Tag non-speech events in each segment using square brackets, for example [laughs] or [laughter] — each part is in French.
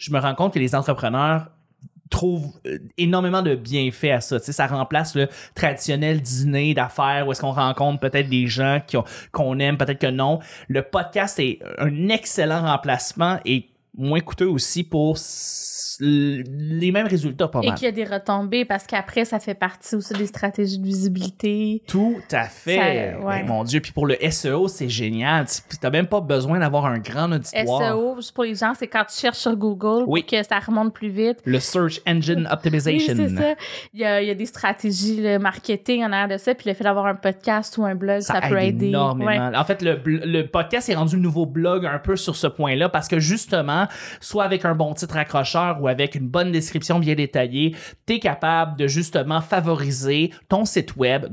je me rends compte que les entrepreneurs trouvent euh, énormément de bienfaits à ça. Tu sais, ça remplace le traditionnel dîner d'affaires où est-ce qu'on rencontre peut-être des gens qu'on aime, peut-être que non. Le podcast est un excellent remplacement et moins coûteux aussi pour les mêmes résultats pas Et mal. qu'il y a des retombées parce qu'après, ça fait partie aussi des stratégies de visibilité. Tout à fait. Ça- ouais. Mon Dieu. Puis pour le SEO, c'est génial. Tu n'as même pas besoin d'avoir un grand auditoire. SEO, juste pour les gens, c'est quand tu cherches sur Google Oui. pour que ça remonte plus vite. Le Search Engine [laughs] Oui, Optimization. c'est ça. Il y, a, il y a des stratégies le marketing en arrière de ça, puis le fait d'avoir un podcast ou un blog, ça, peut aide aider. énormément. Ouais. En fait, le, le podcast est rendu le nouveau blog un peu sur ce point-là parce que justement, soit avec un bon titre accrocheur ou avec une bonne description bien détaillée, tu es capable de justement favoriser ton site web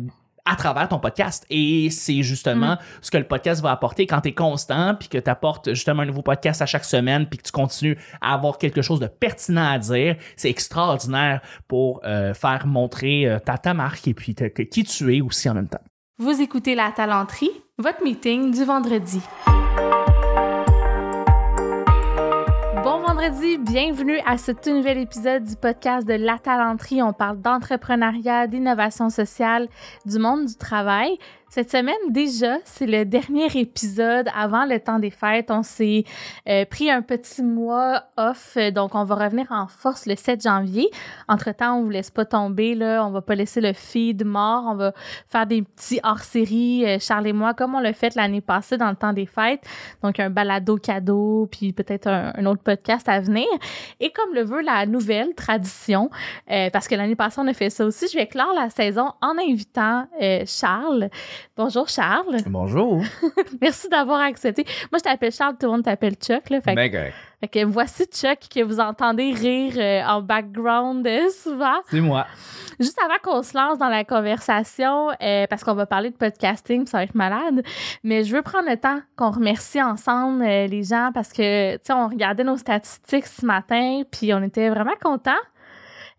à travers ton podcast. Et c'est justement Mm. ce que le podcast va apporter quand tu es constant, puis que tu apportes justement un nouveau podcast à chaque semaine, puis que tu continues à avoir quelque chose de pertinent à dire. C'est extraordinaire pour euh, faire montrer euh, ta, ta marque et puis te- que- qui tu es aussi en même temps. Vous écoutez La Talenterie, votre meeting du vendredi. Vendredi, bienvenue à ce tout nouvel épisode du podcast de La Talenterie. On parle d'entrepreneuriat, d'innovation sociale, du monde du travail. Cette semaine, déjà, c'est le dernier épisode avant le temps des fêtes. On s'est euh, pris un petit mois off, euh, donc on va revenir en force le 7 janvier. Entre-temps, on vous laisse pas tomber, là. On va pas laisser le feed mort. On va faire des petits hors-série, euh, Charles et moi, comme on l'a fait l'année passée dans le temps des fêtes. Donc, un balado cadeau, puis peut-être un, autre podcast à venir. Et comme le veut la nouvelle tradition, euh, parce que l'année passée, on a fait ça aussi, je vais clore la saison en invitant euh, Charles. Bonjour Charles. Bonjour. [laughs] Merci d'avoir accepté. Moi, je t'appelle Charles, tout le monde t'appelle Chuck. Là, fait, que- Ben fait que voici Chuck que vous entendez rire euh, en background euh, souvent. C'est moi. Juste avant qu'on se lance dans la conversation, euh, parce qu'on va parler de podcasting, puis ça va être malade, mais je veux prendre le temps qu'on remercie ensemble les gens parce que, tu sais, on regardait nos statistiques ce matin, puis on était vraiment contents.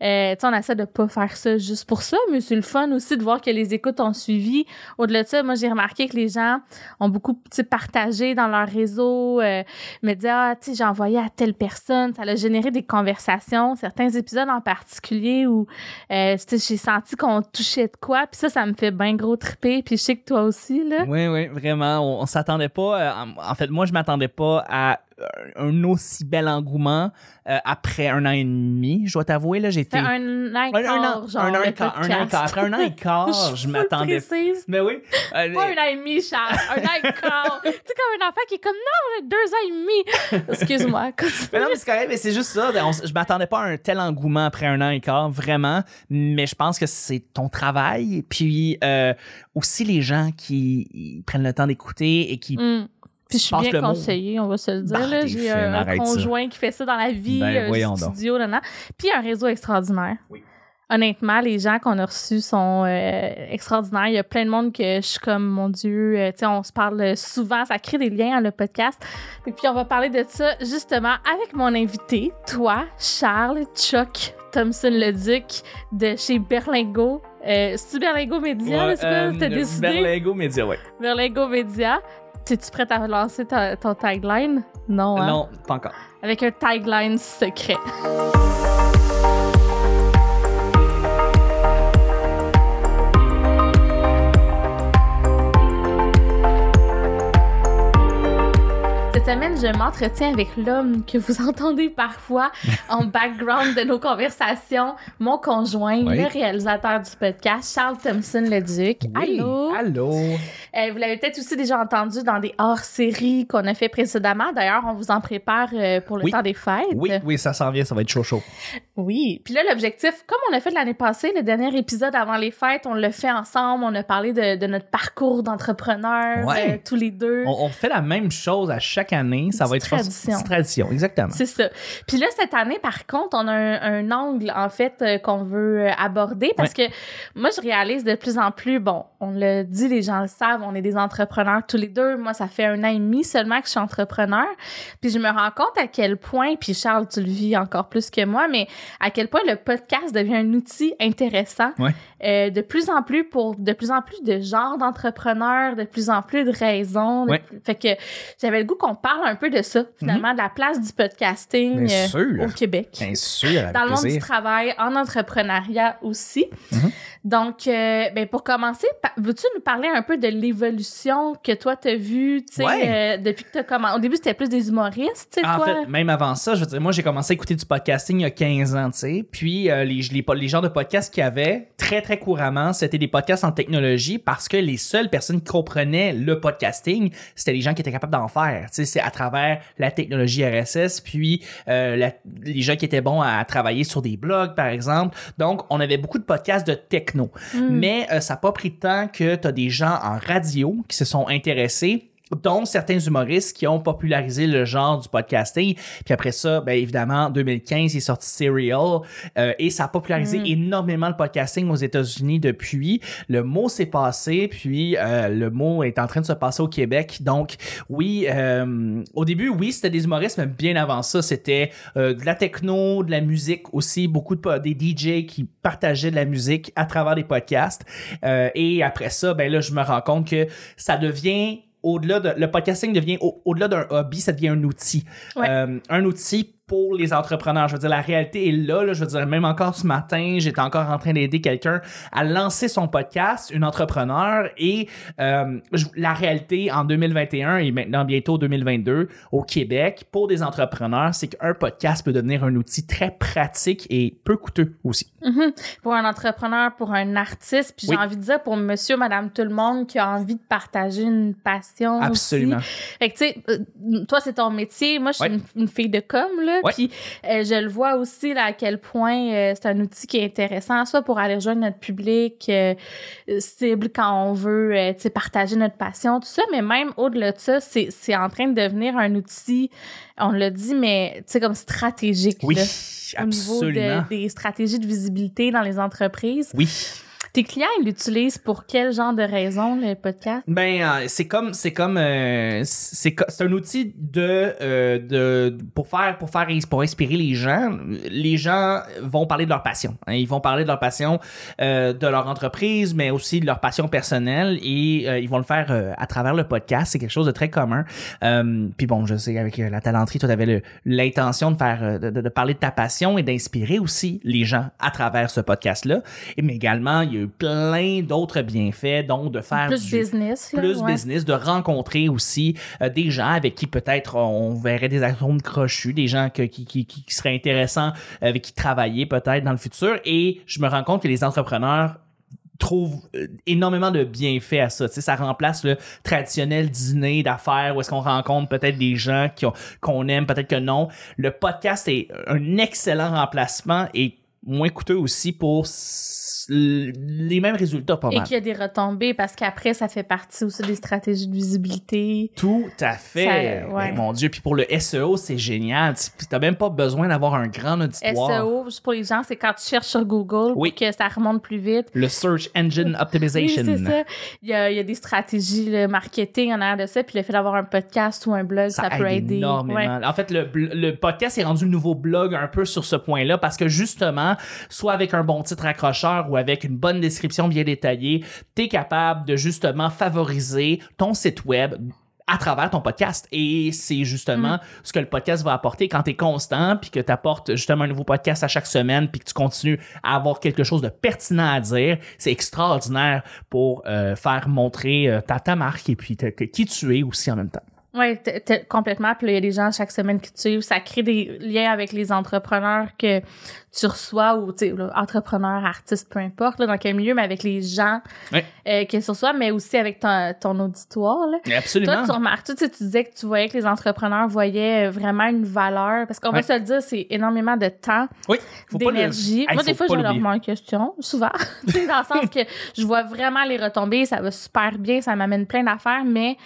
Euh, tu sais, on essaie de pas faire ça juste pour ça, mais c'est le fun aussi de voir que les écoutes ont suivi. Au-delà de ça, moi, j'ai remarqué que les gens ont beaucoup partagé dans leur réseau, euh, me dire, ah, tu sais, j'ai envoyé à telle personne, ça a généré des conversations, certains épisodes en particulier où euh, tu sais, j'ai senti qu'on touchait de quoi, puis ça, ça me fait bien gros triper, puis je sais que toi aussi, là. Oui, oui, vraiment. On, s'attendait pas. euh, en, en fait, moi, je m'attendais pas à un aussi bel engouement euh, après un an et demi. Je dois t'avouer, là. Fait un an et quart, genre, un an et quart, un an et podcast. quart. Après un an et [laughs] quart, je m'attendais. précise. Mais oui. euh, Pas un an et demi, Charles. Un an et quart. [laughs] tu sais, comme un enfant qui est comme, non, deux ans et demi. Excuse-moi. [laughs] Mais non, mais c'est correct, mais c'est juste ça. On je m'attendais pas à un tel engouement après un an et quart, vraiment. Mais je pense que c'est ton travail. Puis euh, aussi les gens qui prennent le temps d'écouter et qui. Mm. Puis je suis bien conseillée, on va se le dire. Bah, J'ai un, un arrête ça. conjoint qui fait ça dans la vie, Ben, euh, studio, là, là. Puis un réseau extraordinaire. Oui. Honnêtement, les gens qu'on a reçus sont euh, extraordinaires. Il y a plein de monde que je suis comme, mon Dieu, euh, tu sais, on se parle souvent, ça crée des liens, hein, le podcast. Et puis on va parler de ça justement avec mon invité, toi, Charles Chuck Thompson-Leduc de chez Berlingo. Euh, C'est-tu Berlingo Média? c'est quoi? euh, T'as décidé? Berlingo Media, ouais. Berlingo Média. T'es-tu prête à lancer ta- ton tagline? Non, hein? Non, pas encore. Avec un tagline secret. Cette semaine, je m'entretiens avec l'homme que vous [laughs] entendez parfois en background de nos conversations, mon conjoint, Oui. le réalisateur du podcast, Charles Thompson-Leduc. Oui. Allô? Allô? Euh, vous l'avez peut-être aussi déjà entendu dans des hors-séries qu'on a fait précédemment. D'ailleurs, on vous en prépare euh, pour le Oui. temps des fêtes. Oui, oui, ça s'en vient, ça va être chaud chaud. Oui. Puis là, l'objectif, comme on l'a fait l'année passée, le dernier épisode avant les fêtes, on l'a fait ensemble. On a parlé de, de notre parcours d'entrepreneur, Ouais. euh, tous les deux. On, on fait la même chose à chaque année. Ça va être tradition. tradition, exactement. C'est ça. Puis là, cette année, par contre, on a un, un angle, en fait, qu'on veut aborder parce que moi, je réalise de plus en plus, bon, on le dit, les gens le savent, on est des entrepreneurs tous les deux. Moi, ça fait un an et demi seulement que je suis entrepreneur. Puis je me rends compte à quel point, puis Charles, tu le vis encore plus que moi, mais à quel point le podcast devient un outil intéressant. Euh, de plus en plus pour de plus en plus de genres d'entrepreneurs, de plus en plus de raisons. de Ouais. plus- Fait que j'avais le goût qu'on parle un peu de ça, finalement, de la place du podcasting Bien euh, au Québec. Bien sûr, Dans le monde du travail, en entrepreneuriat aussi. Mhm. Donc, euh, ben pour commencer, veux-tu nous parler un peu de l'évolution que toi, t'as vue, tu sais, Ouais. depuis que t'as commencé? Au début, c'était plus des humoristes, tu sais, En toi? fait, même avant ça, je veux dire, moi, j'ai commencé à écouter du podcasting il y a 15 ans, tu sais. Puis, les, les, les genres de podcasts qu'il y avait, très, très couramment, c'était des podcasts en technologie parce que les seules personnes qui comprenaient le podcasting, c'était les gens qui étaient capables d'en faire. Tu sais, c'est à travers la technologie RSS, puis euh, la- les gens qui étaient bons à, travailler sur des blogs, par exemple. Donc, on avait beaucoup de podcasts de techno. Mm. Mais euh, ça n'a pas pris de temps que tu as des gens en radio qui se sont intéressés dont certains humoristes qui ont popularisé le genre du podcasting. Puis après ça, ben évidemment, en 2015, il est sorti Serial euh, et ça a popularisé Mm. énormément le podcasting aux États-Unis depuis. Le mot s'est passé, puis euh, le mot est en train de se passer au Québec. Donc oui, euh, au début, oui, c'était des humoristes, mais bien avant ça, c'était euh, de la techno, de la musique aussi, beaucoup de des DJ qui partageaient de la musique à travers des podcasts. Euh, et après ça, ben là, je me rends compte que ça devient au-delà de le podcasting devient au- au-delà d'un hobby, ça devient un outil. Ouais. Euh, un outil pour les entrepreneurs. Je veux dire, la réalité est là, là. Je veux dire, même encore ce matin, j'étais encore en train d'aider quelqu'un à lancer son podcast, une entrepreneur, et euh, la réalité en 2021 et maintenant bientôt 2022 au Québec pour des entrepreneurs, c'est qu'un podcast peut devenir un outil très pratique et peu coûteux aussi. Mhm. Pour un entrepreneur, pour un artiste, puis j'ai Oui. envie de dire pour monsieur, madame, tout le monde qui a envie de partager une passion Absolument. aussi. Fait que, tu sais, euh, toi, c'est ton métier. Moi, je suis une, une fille de com, là. Ouais. Puis, euh, je le vois aussi, là, à quel point euh, c'est un outil qui est intéressant, soit pour aller rejoindre notre public euh, cible quand on veut, partager notre passion, tout ça. Mais même au-delà de ça, c'est c'est en train de devenir un outil, on l'a dit, mais, comme stratégique, Oui, là, au niveau de- des stratégies de visibilité dans les entreprises. Oui. Tes clients, ils l'utilisent pour quel genre de raison, le podcast? Ben euh, c'est comme c'est comme euh, c'est un outil de euh, de pour faire pour faire pour inspirer les gens. Les gens vont parler de leur passion. hein. Ils vont parler de leur passion de leur entreprise, mais aussi de leur passion personnelle et ils vont le faire à travers le podcast. C'est quelque chose de très commun. Puis bon, je sais avec la talenterie, toi t'avais l'intention de faire de, de- parler de ta passion et d'inspirer aussi les gens à travers ce podcast là. Et mais également il y a eu plein d'autres bienfaits, dont de faire Plus du business, là, plus ouais. business, de rencontrer aussi euh, des gens avec qui peut-être on verrait des atomes crochus, des gens que- qui, qui, qui seraient intéressants, avec qui travailler peut-être dans le futur. Et je me rends compte que les entrepreneurs trouvent euh, énormément de bienfaits à ça. Tu sais, ça remplace le traditionnel dîner d'affaires où est-ce qu'on rencontre peut-être des gens qui qu'on aime, peut-être que non. Le podcast est un excellent remplacement et moins coûteux aussi pour les mêmes résultats pas Et mal. qu'il y a des retombées parce qu'après, ça fait partie aussi des stratégies de visibilité. Tout à fait. Ça, ouais. Mon Dieu. Puis pour le SEO, c'est génial. Tu n'as même pas besoin d'avoir un grand auditoire. SEO, juste pour les gens, c'est quand tu cherches sur Google Oui. pour que ça remonte plus vite. Le Search Engine [laughs] Oui, Optimization. c'est ça. Il y, a, il y a des stratégies le marketing en arrière de ça, puis le fait d'avoir un podcast ou un blog, ça, ça peut aide aider. énormément. Ouais. En fait, le, le podcast est rendu le nouveau blog un peu sur ce point-là parce que justement, soit avec un bon titre accrocheur ou avec une bonne description bien détaillée, tu es capable de justement favoriser ton site web à travers ton podcast. Et c'est justement Mm. ce que le podcast va apporter quand tu es constant, puis que tu apportes justement un nouveau podcast à chaque semaine, puis que tu continues à avoir quelque chose de pertinent à dire. C'est extraordinaire pour euh, faire montrer euh, ta, ta marque et puis qui tu es aussi en même temps. Oui, complètement. Puis là, il y a des gens chaque semaine qui te suivent. Ça crée des liens avec les entrepreneurs que tu reçois ou, tu sais, entrepreneurs, artistes, peu importe, là, dans quel milieu, mais avec les gens Ouais. euh, que tu reçois, mais aussi avec ton, ton auditoire. Là. Absolument. Toi, tu remarques, tu, tu disais que tu voyais que les entrepreneurs voyaient euh, vraiment une valeur, parce qu'on va se le dire, c'est énormément de temps, Oui, le- d'énergie. Moi, des fois, je leur remets en question, souvent. [laughs] Dans le sens [laughs] que je vois vraiment les retombées, ça va super bien, ça m'amène plein d'affaires, mais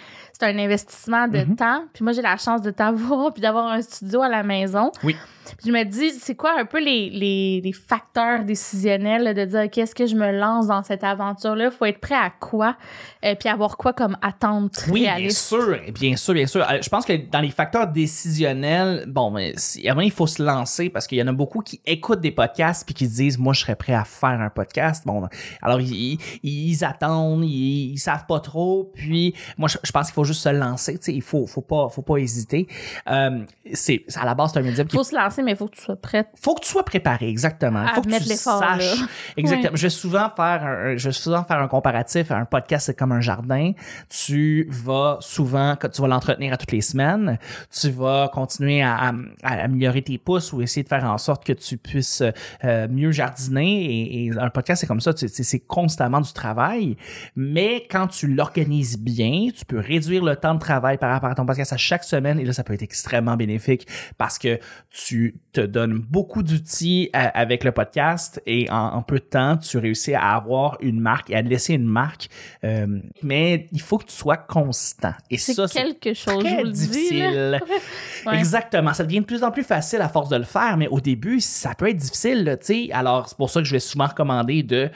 c'est un investissement de Mhm. temps. Puis moi, j'ai la chance de t'avoir puis d'avoir un studio à la maison. Oui. Puis je me dis, c'est quoi un peu les, les, les facteurs décisionnels de dire, OK, est-ce que je me lance dans cette aventure-là? faut être prêt à quoi? Euh, puis avoir quoi comme attente Oui, bien sûr, bien sûr, bien sûr. Euh, Je pense que dans les facteurs décisionnels, bon, mais il faut se lancer parce qu'il y en a beaucoup qui écoutent des podcasts puis qui se disent, moi, je serais prêt à faire un podcast. Bon, alors ils attendent, ils, ils savent pas trop. Puis, moi, je, je pense qu'il faut juste juste se lancer. Tu sais, il faut, faut pas, faut pas hésiter. Euh, c'est, à la base, c'est un médium qui Faut se lancer, mais il faut que tu sois prête. faut que tu sois préparé, exactement. Faut que mettre tu l'effort, saches. là. [laughs] Exactement. Je vais souvent faire un, je vais souvent faire un comparatif. Un podcast, c'est comme un jardin. Tu vas souvent, quand tu vas l'entretenir à toutes les semaines, tu vas continuer à, à- à améliorer tes pousses ou essayer de faire en sorte que tu puisses euh, mieux jardiner. Et, et un podcast, c'est comme ça. c'est constamment du travail. Mais quand tu l'organises bien, tu peux réduire le temps de travail par rapport à ton podcast à chaque semaine. Et là, ça peut être extrêmement bénéfique parce que tu te donnes beaucoup d'outils euh, avec le podcast et en, en peu de temps, tu réussis à avoir une marque et à laisser une marque. Euh, mais il faut que tu sois constant. Et C'est ça, c'est quelque chose, je très vous dis. difficile. [laughs] Ouais. Exactement. Ça devient de plus en plus facile à force de le faire, mais au début, ça peut être difficile, sais. Alors, c'est pour ça que je vais souvent recommander de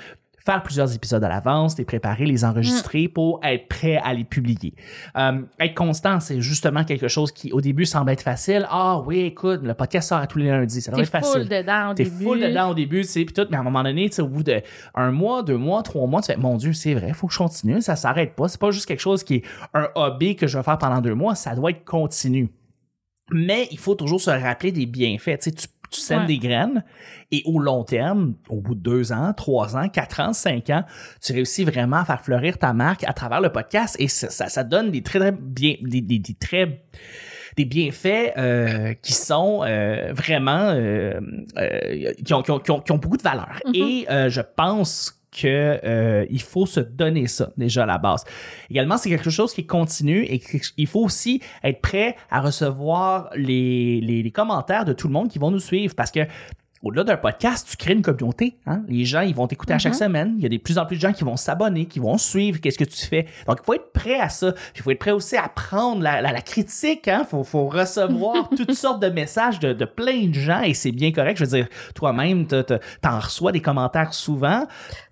faire plusieurs épisodes à l'avance, les préparer, les enregistrer pour être prêt à les publier. Euh, être constant, c'est justement quelque chose qui, au début, semble être facile. Ah oui, écoute, le podcast sort à tous les lundis. Ça doit T'es être facile. full dedans au T'es début. full dedans au début, tu sais, puis tout, mais à un moment donné, tu sais, au bout de un mois, deux mois, trois mois, tu fais, mon Dieu, c'est vrai, faut que je continue, ça s'arrête pas. C'est pas juste quelque chose qui est un hobby que je vais faire pendant deux mois, ça doit être continu. Mais il faut toujours se rappeler des bienfaits. Tu sais, tu, tu sèmes Ouais. des graines et au long terme, au bout de deux ans, trois ans, quatre ans, cinq ans, tu réussis vraiment à faire fleurir ta marque à travers le podcast et ça, ça, ça donne des très, très bien, des, des, des très des bienfaits euh, qui sont euh, vraiment euh, euh, qui, ont, qui, ont, qui, ont, qui ont beaucoup de valeur. Mhm. Et euh, je pense que euh, il faut se donner ça déjà à la base. Également, c'est quelque chose qui continue et il faut aussi être prêt à recevoir les, les, les commentaires de tout le monde qui vont nous suivre parce que au-delà d'un podcast, tu crées une communauté. Hein? Les gens, ils vont t'écouter à chaque Mhm. semaine. Il y a de plus en plus de gens qui vont s'abonner, qui vont suivre qu'est-ce que tu fais. Donc, il faut être prêt à ça. Il faut être prêt aussi à prendre la, la, la critique. Il faut, faut recevoir [laughs] toutes sortes de messages de, de plein de gens et c'est bien correct. Je veux dire, toi-même, t'en reçois des commentaires souvent.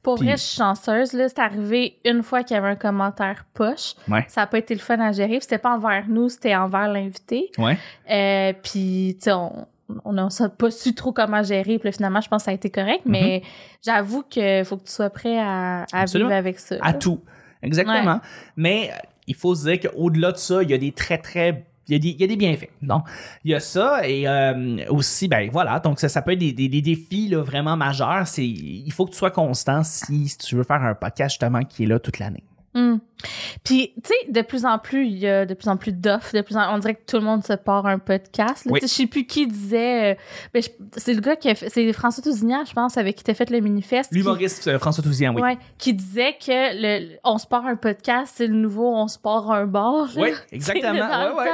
Pour vrai, je suis chanceuse. Là, c'est arrivé une fois qu'il y avait un commentaire poche. Ouais. Ça n'a pas été le fun à gérer. C'était pas envers nous, c'était envers l'invité. Ouais. Euh, puis, tu sais, on on n'a pas su trop comment gérer. Puis là, finalement, je pense que ça a été correct. Mm-hmm. Mais j'avoue qu'il faut que tu sois prêt à, vivre avec ça. À tout. Exactement. Mais euh, il faut se dire qu'au-delà de ça, il y a des très, très. Il y, a des, il y a des bienfaits. Donc, il y a ça et euh, aussi, ben voilà, donc ça, ça peut être des, des, des défis là, vraiment majeurs. Il faut que tu sois constant si, si tu veux faire un podcast justement qui est là toute l'année. Hum. Puis, tu sais, de plus en plus, il y a de plus en plus d'offres. De plus en, on dirait que tout le monde se part un podcast. Oui. Je sais plus qui disait. euh, c'est le gars qui a fait. C'est François Tousignan, je pense, avec qui t'as fait le manifeste. qui- L'humoriste euh, François Touzian, oui. Ouais, qui disait que le, on se part un podcast, c'est le nouveau on se part un bar. Oui, [laughs] exactement. Ouais,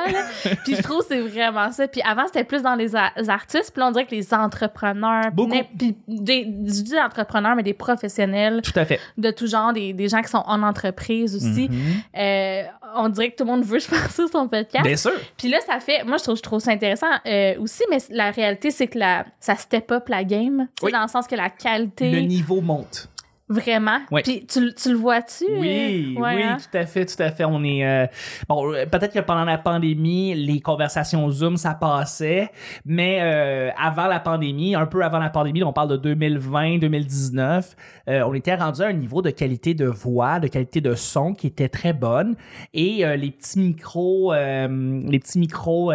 ouais. [laughs] Puis je trouve que c'est vraiment ça. Puis avant, c'était plus dans les, artistes. Puis là, on dirait que les entrepreneurs, Beaucoup. puis des, je dis entrepreneurs, mais des professionnels Tout à fait. de tout genre, des, des gens qui sont en entreprise aussi. Mhm. Euh, on dirait que tout le monde veut, [laughs] sur son podcast. Bien sûr. Puis là, ça fait. Moi, je trouve, je trouve ça intéressant euh, aussi, mais la réalité, c'est que la, ça step up la game. Oui. Dans le sens que la qualité. Le niveau monte. Vraiment? Oui. Puis tu, tu le vois-tu? Oui, euh? Ouais, oui, hein? tout à fait, tout à fait. On est euh, bon, euh, peut-être que pendant la pandémie, les conversations Zoom ça passait, mais euh, avant la pandémie, un peu avant la pandémie, on parle de 2020, 2019, euh, on était rendu à un niveau de qualité de voix, de qualité de son qui était très bonne et les petits micros, les petits micros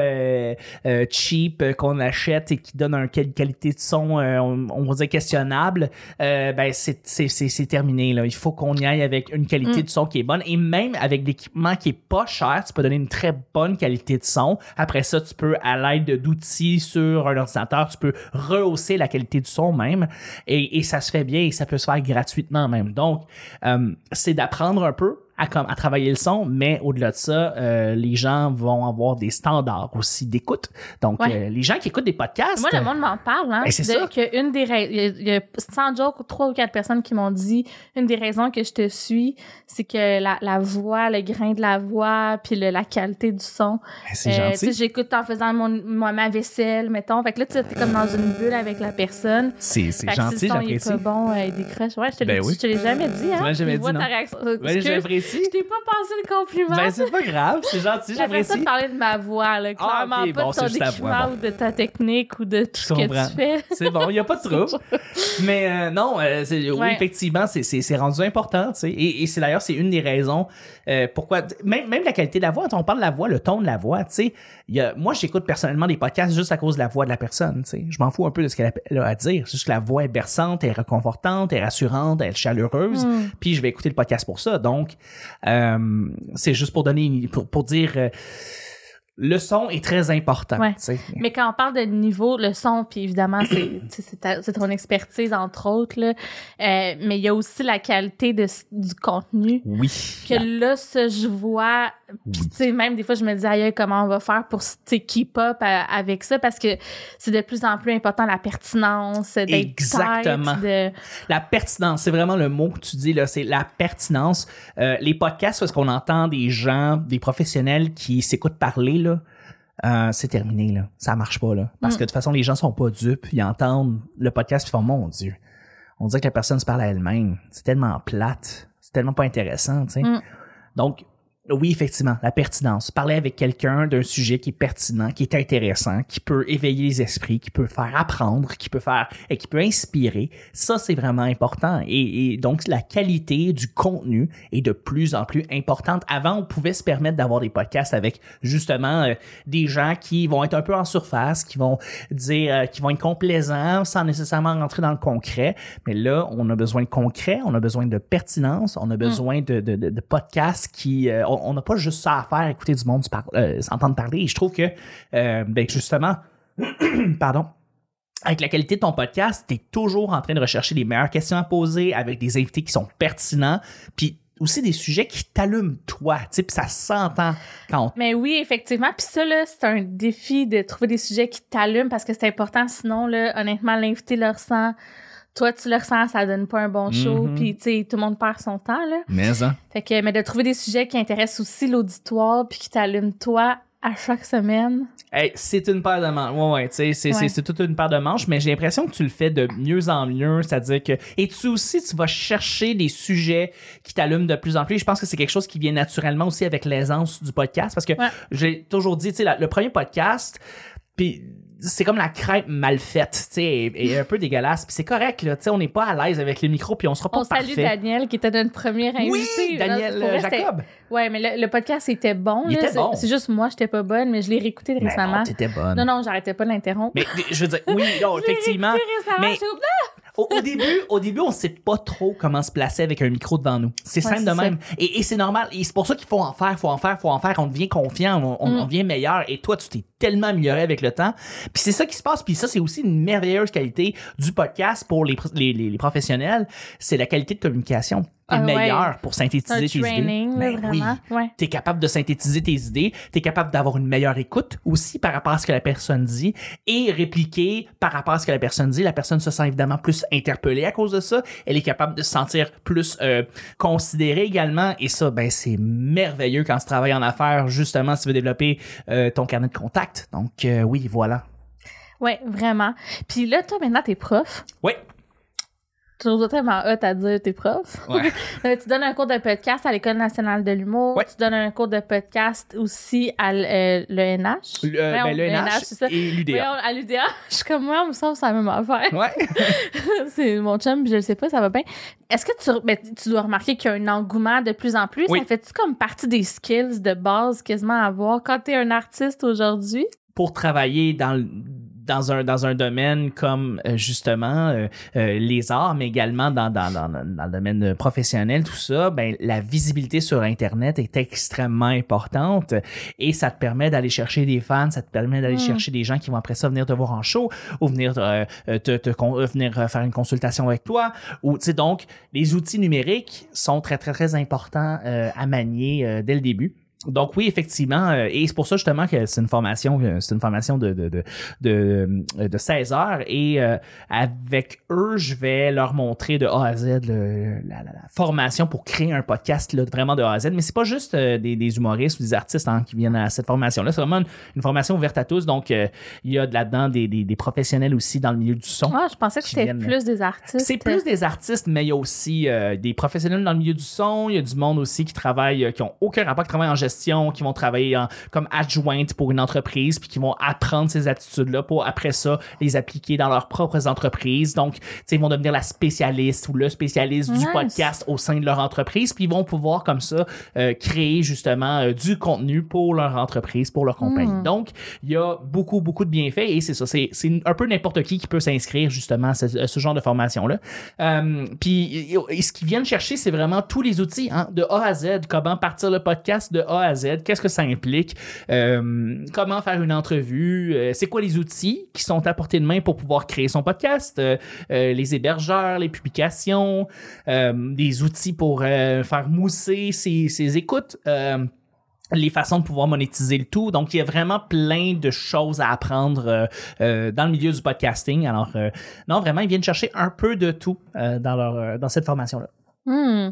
cheap qu'on achète et qui donnent une qualité de son, on, on va dire questionnable, ben c'est c'est terminé là. Il faut qu'on y aille avec une qualité Mm. de son qui est bonne et même avec l'équipement qui est pas cher, tu peux donner une très bonne qualité de son. Après ça, tu peux à l'aide d'outils sur un ordinateur, tu peux rehausser la qualité du son même et, et ça se fait bien et ça peut se faire gratuitement même. Donc euh, c'est d'apprendre un peu à, comme, à travailler le son, mais au-delà de ça, euh, les gens vont avoir des standards aussi d'écoute. Donc, Ouais. euh, les gens qui écoutent des podcasts, Moi, le monde m'en parle, hein. Ben, c'est ça. que une des il y a- sans joke, trois ou quatre personnes qui m'ont dit une des raisons que je te suis, c'est que la, la voix, le grain de la voix, puis le- la qualité du son. ben, c'est Euh, gentil. j'écoute en faisant mon, moi, ma vaisselle, mettons. Fait que là, tu t'es comme dans une bulle avec la personne. C'est c'est gentil, si j'apprécie. pas bon, euh, il décroche. Ouais, je te l'ai Ben oui. je te l'ai jamais dit, hein. Jamais dit, ta réaction. J'apprécie. Je t'ai pas pensé le compliment. Ben, c'est pas grave, c'est gentil, J'aimerais ça j'apprécie. te parler de ma voix, là. Ah, Clairement ok, pas bon, de ton équipement bon. ou de ta technique ou de tout ce que tu fais. C'est bon, il n'y a pas de [laughs] trouble. Mais euh, non, euh, oui, Ouais. effectivement, c'est- c'est c'est rendu important. tu sais. Et, et c'est d'ailleurs, c'est une des raisons euh, pourquoi. Même, même la qualité de la voix, on parle de la voix, le ton de la voix. tu sais, y a- moi, j'écoute personnellement des podcasts juste à cause de la voix de la personne. tu sais. Je m'en fous un peu de ce qu'elle a- à dire. C'est juste que la voix est berçante, elle est réconfortante, elle est rassurante, elle est chaleureuse. Mm. Puis je vais écouter le podcast pour ça. Donc, euh, c'est juste pour donner, pour, pour dire. Le son est très important. Ouais. Mais quand on parle de niveau, le son, puis évidemment, [coughs] c'est ton expertise, entre autres, là. Euh, mais il y a aussi la qualité de, du contenu. Oui. Que là, ça, je vois. Sais, même des fois, je me dis, aïe, comment on va faire pour, keep up à- avec ça? Parce que c'est de plus en plus important, la pertinence, Exactement. de... La pertinence, c'est vraiment le mot que tu dis là, c'est la pertinence. Euh, les podcasts, parce qu'on entend des gens, des professionnels qui s'écoutent parler là, euh, c'est terminé là, ça marche pas là, parce Mm. que de toute façon les gens sont pas dupes, ils entendent le podcast, ils font mon Dieu, on dirait que la personne se parle à elle-même, c'est tellement plate, c'est tellement pas intéressant, tu sais. Mm. Donc oui, effectivement, la pertinence. Parler avec quelqu'un d'un sujet qui est pertinent, qui est intéressant, qui peut éveiller les esprits, qui peut faire apprendre, qui peut faire et qui peut inspirer, ça c'est vraiment important. Et, et donc la qualité du contenu est de plus en plus importante. Avant, on pouvait se permettre d'avoir des podcasts avec justement euh, des gens qui vont être un peu en surface, qui vont dire, euh, qui vont être complaisants sans nécessairement rentrer dans le concret. Mais là, on a besoin de concret, on a besoin de pertinence, on a besoin de, de, de, de podcasts qui, euh, on n'a pas juste ça à faire, écouter du monde euh, s'entendre parler. Et je trouve que, euh, ben, justement, [clears throat] pardon, avec la qualité de ton podcast, tu es toujours en train de rechercher les meilleures questions à poser avec des invités qui sont pertinents, puis aussi des sujets qui t'allument toi, tu sais, ça s'entend quand Mais oui, effectivement. Puis ça, là, c'est un défi de trouver des sujets qui t'allument parce que c'est important. Sinon, là, honnêtement, l'invité le ressent. Toi, tu le ressens, ça donne pas un bon show. Mhm. Puis, tu sais, tout le monde perd son temps, là. Mais, hein? Fait que, mais de trouver des sujets qui intéressent aussi l'auditoire puis qui t'allument toi à chaque semaine. Hey, c'est une paire de manches. Ouais, ouais, tu sais, c'est, Ouais. toute une paire de manches, mais j'ai l'impression que tu le fais de mieux en mieux, c'est-à-dire que, et tu aussi, tu vas chercher des sujets qui t'allument de plus en plus. Je pense que c'est quelque chose qui vient naturellement aussi avec l'aisance du podcast, parce que Ouais. j'ai toujours dit, tu sais, le premier podcast, puis c'est comme la crêpe mal faite, tu sais, et, et un peu dégueulasse, puis c'est correct, là, tu sais, on n'est pas à l'aise avec les micros, puis on sera pas On salue. Daniel qui était notre premier invité. oui, Daniel vrai, Jacob. Ouais, mais le, le podcast était bon. Il là. bon. C'est juste moi, j'étais pas bonne, mais je l'ai réécouté Mais récemment. non, t'étais bonne. non, non, j'arrêtais pas de l'interrompre. Mais je veux dire, oui, non, [laughs] effectivement. Récemment, mais- Au, au début, au début, on sait pas trop comment se placer avec un micro devant nous. C'est Ouais, simple de ça. même. Et, et c'est normal. Et c'est pour ça qu'il faut en faire, faut en faire, faut en faire. On devient confiant, on, on- Mm. devient meilleur. Et toi, tu t'es tellement amélioré avec le temps. Puis c'est ça qui se passe. Puis ça, c'est aussi une merveilleuse qualité du podcast pour les, les, les, les professionnels. C'est la qualité de communication. Ah ouais. meilleur pour C'est un synthétiser tes idées. training, là, Ben oui. Ouais. T'es capable de synthétiser tes idées, t'es capable d'avoir une meilleure écoute aussi par rapport à ce que la personne dit et répliquer par rapport à ce que la personne dit. La personne se sent évidemment plus interpellée à cause de ça. Elle est capable de se sentir plus euh, considérée également et ça, ben c'est merveilleux quand tu travailles en affaires justement si tu veux développer euh, ton carnet de contact. Donc euh, oui, voilà. Ouais, vraiment. Puis là, toi, maintenant, t'es prof. Oui. Tu trouves ça tellement hot à dire t'es prof. Ouais. [laughs] Euh, tu donnes un cours de podcast à l'École nationale de l'humour. Ouais. Tu donnes un cours de podcast aussi à euh, l'ENH. Le, euh, ben, le NH c'est ça. et l'UDA. À l'UDA. [laughs] Je suis comme moi, on me semble que c'est la même affaire. Ouais. [laughs] c'est mon chum, puis je le sais pas, ça va bien. Est-ce que tu, ben, tu dois remarquer qu'il y a un engouement de plus en plus? Oui. Ça fait-tu comme partie des skills de base quasiment à avoir quand t'es un artiste aujourd'hui? pour travailler dans le- dans un dans un domaine comme euh, justement euh, euh, les arts mais également dans, dans, dans, dans le domaine professionnel tout ça ben la visibilité sur internet est extrêmement importante et ça te permet d'aller chercher des fans ça te permet d'aller Mm. chercher des gens qui vont après ça venir te voir en show ou venir euh, euh, te, te venir faire une consultation avec toi ou tu sais donc les outils numériques sont très très très importants euh, à manier euh, dès le début donc oui, effectivement, euh, et c'est pour ça justement que c'est une formation, euh, c'est une formation de de de de, euh, de 16 heures et euh, avec eux, je vais leur montrer de A à Z le- la, la- la formation pour créer un podcast là, vraiment de A à Z. Mais c'est pas juste euh, des, des humoristes ou des artistes hein, qui viennent à cette formation là, c'est vraiment une, une formation ouverte à tous. Donc euh, il y a de là-dedans des, des, des professionnels aussi dans le milieu du son. Ah, je pensais que c'était plus des artistes. C'est plus des artistes, mais il y a aussi euh, des professionnels dans le milieu du son. Il y a du monde aussi qui travaille, euh, qui ont aucun rapport, qui travaillent en gestion, qui vont travailler en- comme adjointe pour une entreprise, puis qui vont apprendre ces aptitudes-là pour après ça les appliquer dans leurs propres entreprises. Donc, ils vont devenir la spécialiste ou le spécialiste du podcast au sein de leur entreprise, puis ils vont pouvoir comme ça euh, créer justement euh, du contenu pour leur entreprise, pour leur compagnie. Mm. Donc, il y a beaucoup, beaucoup de bienfaits et c'est ça. C'est, un peu n'importe qui qui peut s'inscrire justement à ce, à ce genre de formation-là. Euh, puis, ce qu'ils viennent chercher, c'est vraiment tous les outils, hein, de A à Z. Comment partir le podcast de A à Z. Qu'est-ce que ça implique? Euh, comment faire une entrevue? Euh, c'est quoi les outils qui sont à portée de main pour pouvoir créer son podcast? Euh, les hébergeurs, les publications, des outils pour faire mousser ses, écoutes. Les façons de pouvoir monétiser le tout. Donc, il y a vraiment plein de choses à apprendre dans le milieu du podcasting. Alors, non, vraiment, ils viennent chercher un peu de tout dans, leur, cette formation-là. Hmm.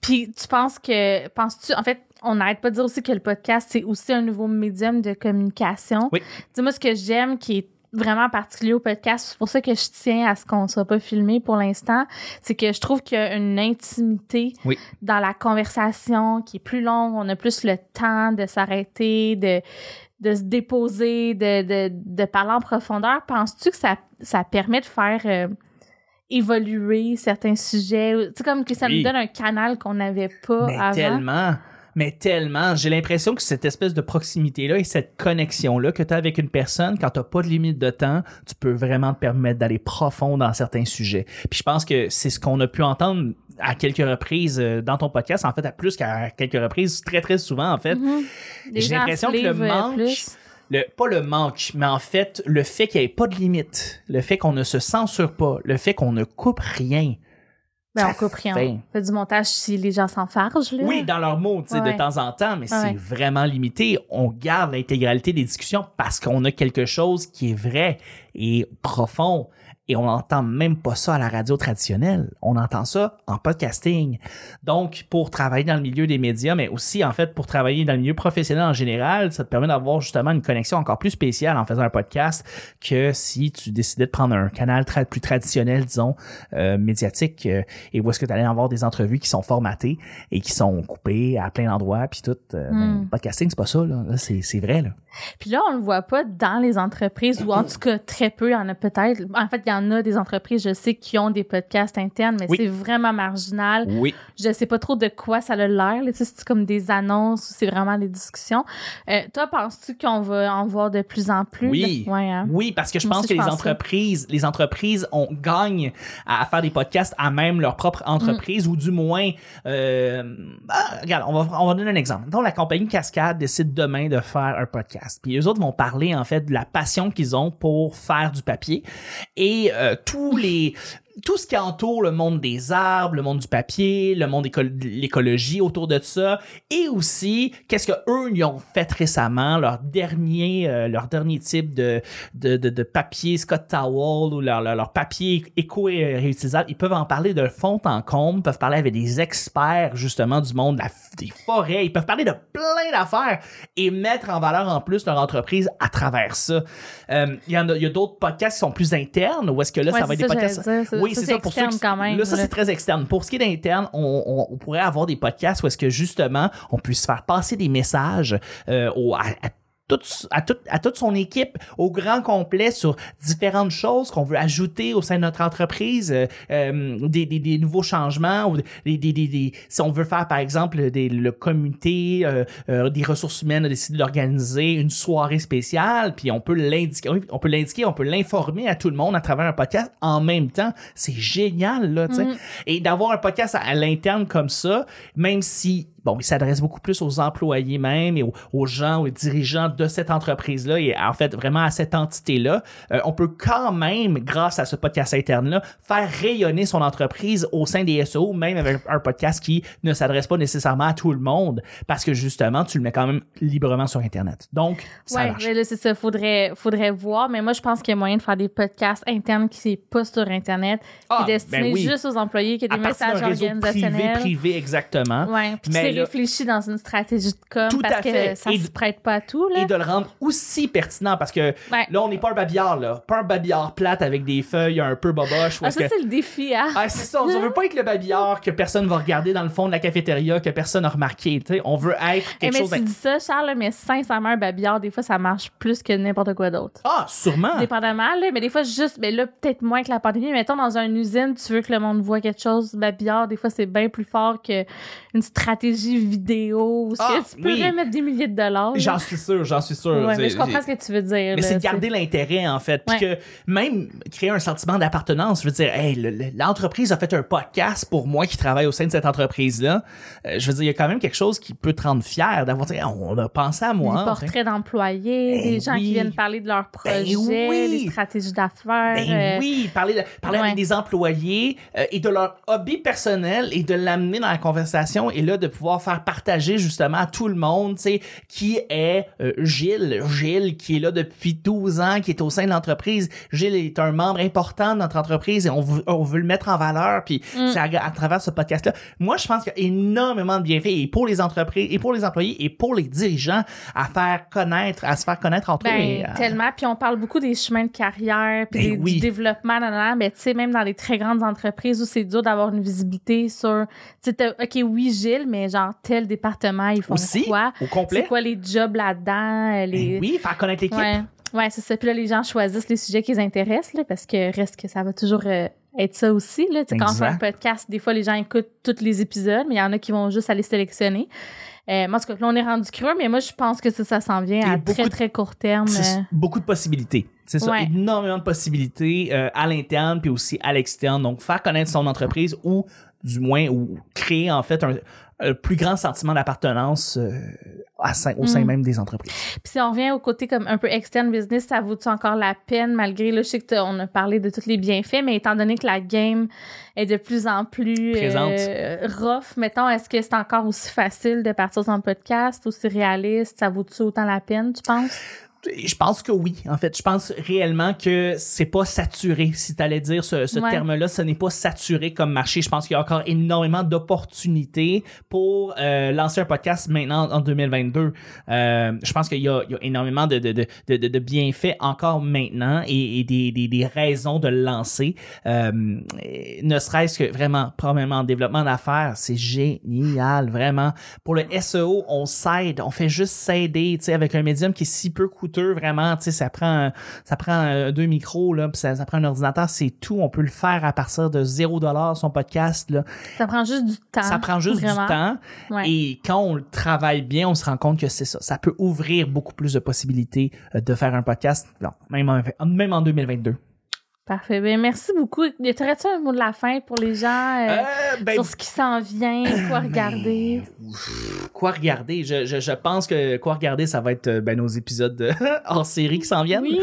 Puis tu penses que, penses-tu, en fait, on n'arrête pas de dire aussi que le podcast, c'est aussi un nouveau médium de communication. Oui. Dis-moi ce que j'aime qui est vraiment particulier au podcast, c'est pour ça que je tiens à ce qu'on ne soit pas filmé pour l'instant, c'est que je trouve qu'il y a une intimité Oui. dans la conversation qui est plus longue, on a plus le temps de s'arrêter, de de se déposer, de, de, de parler en profondeur. Penses-tu que ça, ça permet de faire euh, évoluer certains sujets? Sais, comme que ça Oui. nous donne un canal qu'on n'avait pas Mais avant. tellement, mais tellement. J'ai l'impression que cette espèce de proximité-là et cette connexion-là que tu as avec une personne, quand tu pas de limite de temps, tu peux vraiment te permettre d'aller profond dans certains sujets. Puis je pense que c'est ce qu'on a pu entendre à quelques reprises euh, dans ton podcast, en fait, à plus qu'à quelques reprises, très très souvent, en fait. Mhm. J'ai l'impression que le euh, manque- plus. le, pas le manque, mais en fait, le fait qu'il n'y ait pas de limite, le fait qu'on ne se censure pas, le fait qu'on ne coupe rien. Ben, on fait- On fait du montage si les gens s'enfargent. Là. Oui, dans leurs mots, tu sais, Ouais. de temps en temps, mais Ouais. c'est vraiment limité. On garde l'intégralité des discussions parce qu'on a quelque chose qui est vrai et profond. Et on n'entend même pas ça à la radio traditionnelle. On entend ça en podcasting. Donc, pour travailler dans le milieu des médias, mais aussi, en fait, pour travailler dans le milieu professionnel en général, ça te permet d'avoir justement une connexion encore plus spéciale en faisant un podcast que si tu décidais de prendre un canal tra- plus traditionnel, disons, euh, médiatique, euh, et où est-ce que tu allais avoir des entrevues qui sont formatées et qui sont coupées à plein d'endroits, puis tout. euh, Mm. ben, podcasting, c'est pas ça, là. Là, c'est, c'est vrai, là. Puis là, on le voit pas dans les entreprises, ou en [clears throat] tout cas très peu, il y en a peut-être. En fait, il y en a des entreprises, je sais, qui ont des podcasts internes, mais Oui. c'est vraiment marginal. Oui. Je sais pas trop de quoi ça a l'air. C'est comme des annonces ou c'est vraiment des discussions. Euh, toi, penses-tu qu'on va en voir de plus en plus? Oui. Ouais, hein? Oui, parce que je pense aussi, que je les entreprises, les entreprises ont gagnent à, faire des podcasts à même leur propre entreprise ou du moins, euh, ah, regarde, on va, on va donner un exemple. Donc la compagnie Cascade décide demain de faire un podcast, puis les autres vont parler en fait de la passion qu'ils ont pour faire du papier et tous les tout ce qui entoure le monde des arbres, le monde du papier, le monde de l'écologie autour de ça, et aussi qu'est-ce que eux ils ont fait récemment, leur dernier, euh, leur dernier type de, de, de, de papier Scott Towel ou leur, leur, leur papier éco et réutilisable. Ils peuvent en parler de fond en comble, peuvent parler avec des experts justement du monde la des forêts, ils peuvent parler de plein d'affaires et mettre en valeur en plus leur entreprise à travers ça. Euh, Il y en a, il y a d'autres podcasts qui sont plus internes, ou est-ce que là Ouais, ça va être des podcasts dire. Oui, c'est ça. Pour ceux externe qui- quand même, Là, ça, c'est très externe. Pour ce qui est d'interne, on, on- on pourrait avoir des podcasts où est-ce que justement, on puisse faire passer des messages euh, au- à, à à, toute, à toute son équipe au grand complet sur différentes choses qu'on veut ajouter au sein de notre entreprise, euh, euh, des, des, des nouveaux changements, ou des, des, des, des- si on veut faire par exemple des, le comité euh, des ressources humaines a décidé d'organiser une soirée spéciale, puis on peut l'indiquer, on peut l'indiquer, on peut l'informer à tout le monde à travers un podcast en même temps. C'est génial là, tu sais. Mhm. Et d'avoir un podcast à, à l'interne comme ça, même si bon, il s'adresse beaucoup plus aux employés même et aux, aux gens, aux dirigeants de cette entreprise-là et en fait vraiment à cette entité-là. Euh, on peut quand même, grâce à ce podcast interne-là, faire rayonner son entreprise au sein des SEO, même avec un podcast qui ne s'adresse pas nécessairement à tout le monde parce que justement, tu le mets quand même librement sur Internet. Donc, ça Ouais, là, c'est ça. Faudrait, faudrait voir. Mais moi, je pense qu'il y a moyen de faire des podcasts internes qui sont pas sur Internet, Ah, qui est destiné ben oui. juste aux employés, qui a des messages réseau privé, organisationnels. privé, exactement. Ouais, puis Mais c'est là- réfléchi dans une stratégie de com Tout parce à fait. ça Et se de- prête pas à tout. Là. Et de le rendre aussi pertinent parce que Ouais. là, on n'est pas un babillard, là. Pas un babillard plate avec des feuilles un peu boboches. où Ah, ça, que- c'est le défi, hein? Ah, c'est ça, on veut pas être le babillard que personne va regarder dans le fond de la cafétéria, que personne n'a remarqué. tu sais. On veut être Eh, quelque mais chose. tu d'in- dis ça, Charles, mais sincèrement, un babillard, des fois, ça marche plus que n'importe quoi d'autre. Ah, sûrement. Dépendamment, là, mais des fois, juste, mais là, peut-être moins que la pandémie. Mettons, dans une usine, tu veux que le monde voit quelque chose, babillard, des fois, c'est bien plus fort qu'une stratégie vidéo où Ah, que tu peux oui. remettre des milliers de dollars. J'en suis sûr, j'en suis sûr. Ouais, mais je comprends ce que tu veux dire. Mais c'est de garder l'intérêt, en fait. Puis que même créer un sentiment d'appartenance. Je veux dire, hey, le- le- l'entreprise a fait un podcast pour moi qui travaille au sein de cette entreprise-là. Euh, je veux dire, il y a quand même quelque chose qui peut te rendre fier d'avoir dit, on a pensé à Des moi. portraits d'employés, Ben des gens oui. qui viennent parler de leurs projets, oui. des stratégies d'affaires. Ben euh, oui, parler, de- parler ouais. avec des employés euh, et de leur hobby personnel et de l'amener dans la conversation et là de pouvoir faire partager justement à tout le monde, tu sais, qui est euh, Gilles. Gilles qui est là depuis 12 ans, qui est au sein de l'entreprise. Gilles est un membre important de notre entreprise et on veut, on veut le mettre en valeur puis Mm. c'est à, à travers ce podcast-là. Moi, je pense qu'il y a énormément de bienfaits et pour les entreprises et pour les employés et pour les dirigeants à faire connaître, à se faire connaître entre eux. Ben, et, euh, tellement. Puis on parle beaucoup des chemins de carrière, puis Ben des- oui. du développement, nan, nan, mais tu sais, même dans les très grandes entreprises où c'est dur d'avoir une visibilité sur, tu sais, OK, oui, Gilles, mais genre, tel département, ils font aussi, quoi? au complet? C'est quoi les jobs là-dedans? euh, Les... Ben oui, faire connaître l'équipe. Ouais, ouais c'est ça. Puis là, les gens choisissent les sujets qui les intéressent, là, parce que reste que ça va toujours euh, être ça aussi. Là. Quand on fait un podcast, des fois, les gens écoutent tous les épisodes, mais il y en a qui vont juste aller sélectionner. Euh, moi, en tout cas, là, on est rendu creux, mais moi, je pense que ça, ça s'en vient Et à très, de- très court terme. Beaucoup de possibilités. C'est ça, Ouais. énormément de possibilités euh, à l'interne puis aussi à l'externe. Donc, faire connaître son entreprise ou du moins ou créer en fait un plus grand sentiment d'appartenance euh, au sein Mm. même des entreprises. Puis si on revient au côté comme un peu externe business, ça vaut-tu encore la peine malgré, que t'as- on a parlé de tous les bienfaits, mais étant donné que la game est de plus en plus Présente. euh, rough, mettons, est-ce que c'est encore aussi facile de partir son podcast, aussi réaliste? Ça vaut-tu autant la peine, tu penses? Je pense que oui. En fait, je pense réellement que c'est pas saturé. Si tu allais dire ce, ce Ouais. terme-là, ce n'est pas saturé comme marché. Je pense qu'il y a encore énormément d'opportunités pour euh, lancer un podcast maintenant en 2022. Euh, je pense qu'il y, y a énormément de, de, de, de, bienfaits encore maintenant et, et des, des, des raisons de le lancer. Euh, ne serait-ce que vraiment, probablement en développement d'affaires, c'est génial, vraiment. Pour le SEO, on s'aide, on fait juste s'aider, tu sais, avec un médium qui est si peu coûteux, vraiment, tu sais, ça prend, ça prend euh, deux micros, là, puis ça, ça prend un ordinateur, c'est tout. On peut le faire à partir de 0 dollar son podcast, là. Ça prend juste du temps. Ça prend juste vraiment. du temps. Ouais. Et quand on le travaille bien, on se rend compte que c'est ça. Ça peut ouvrir beaucoup plus de possibilités euh, de faire un podcast, non, même en, même en 2022. Parfait. Ben, merci beaucoup. Y aurait-tu un mot de la fin pour les gens euh, Euh, ben, sur ce qui s'en vient, [coughs] quoi regarder? quoi regarder? Je, je, je pense que quoi regarder, ça va être euh, ben, nos épisodes de- [laughs] hors série qui s'en viennent. Oui.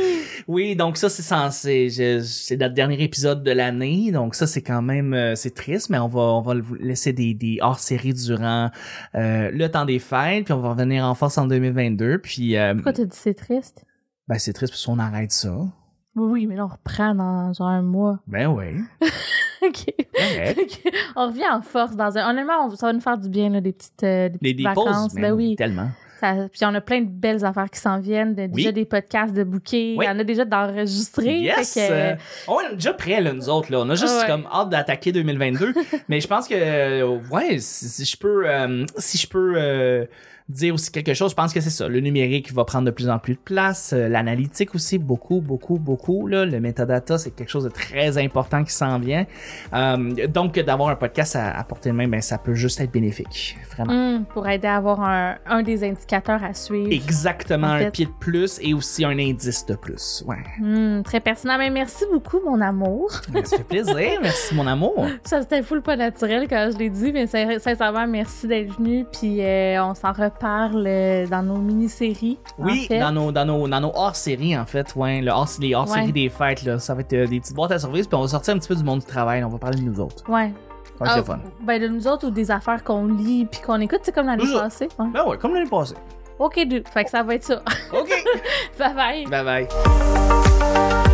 Oui, donc ça, c'est censé. C'est notre dernier épisode de l'année. Donc ça, c'est quand même. c'est triste, mais on va, on va laisser des, des hors série durant euh, le temps des fêtes. Puis on va revenir en force en 2022. Puis Pourquoi t'as dit c'est triste? ben, c'est triste parce qu'on arrête ça. Oui, oui, mais là, on reprend dans genre un mois. Ben oui. [laughs] OK. On revient en force dans un. Honnêtement, on- ça va nous faire du bien, là, des petites, euh, des Les, petites des vacances. pauses, ben oui. tellement. Ça- puis on a plein de belles affaires qui s'en viennent. de- Déjà des podcasts de bouquets. Oui. Il y en a déjà d'enregistrés. Yes! Euh, on est déjà prêts, là, nous autres. Là. On a juste Ouais. comme hâte d'attaquer 2022. [laughs] mais je pense que, euh, ouais, si, si je peux, euh, si je peux euh, dire aussi quelque chose, je pense que c'est ça. Le numérique va prendre de plus en plus de place. Euh, L'analytique aussi, beaucoup, beaucoup, beaucoup. Là. Le metadata, c'est quelque chose de très important qui s'en vient. Euh, donc, d'avoir un podcast à, à portée de main, ben, ça peut juste être bénéfique. Vraiment. Hum, pour aider à avoir un, un des indicateurs à suivre. Exactement, En un pied de plus et aussi un indice de plus. Ouais. Hum, très pertinent. Mais merci beaucoup, mon amour. Ben, ça fait plaisir. [laughs] Merci, mon amour. Ça, c'était full pas naturel quand je l'ai dit, mais sin- sincèrement, merci d'être venu. Puis euh, on s'en reparle euh, dans nos mini-séries. en Oui, fait. dans nos, dans nos, dans nos hors-séries, en fait, ouais. Le hors, les hors-séries Ouais. des fêtes, là. Ça va être euh, des petites boîtes à surprise, puis on va sortir un petit peu du monde du travail. On va parler de nous autres. Ouais. Ah, fun. ben, de nous autres ou des affaires qu'on lit puis qu'on écoute, c'est comme l'année passée. Ouais. Ben ouais, comme l'année passée. Ok, deux. Fait que ça va être ça. OK. [laughs] bye bye. bye bye.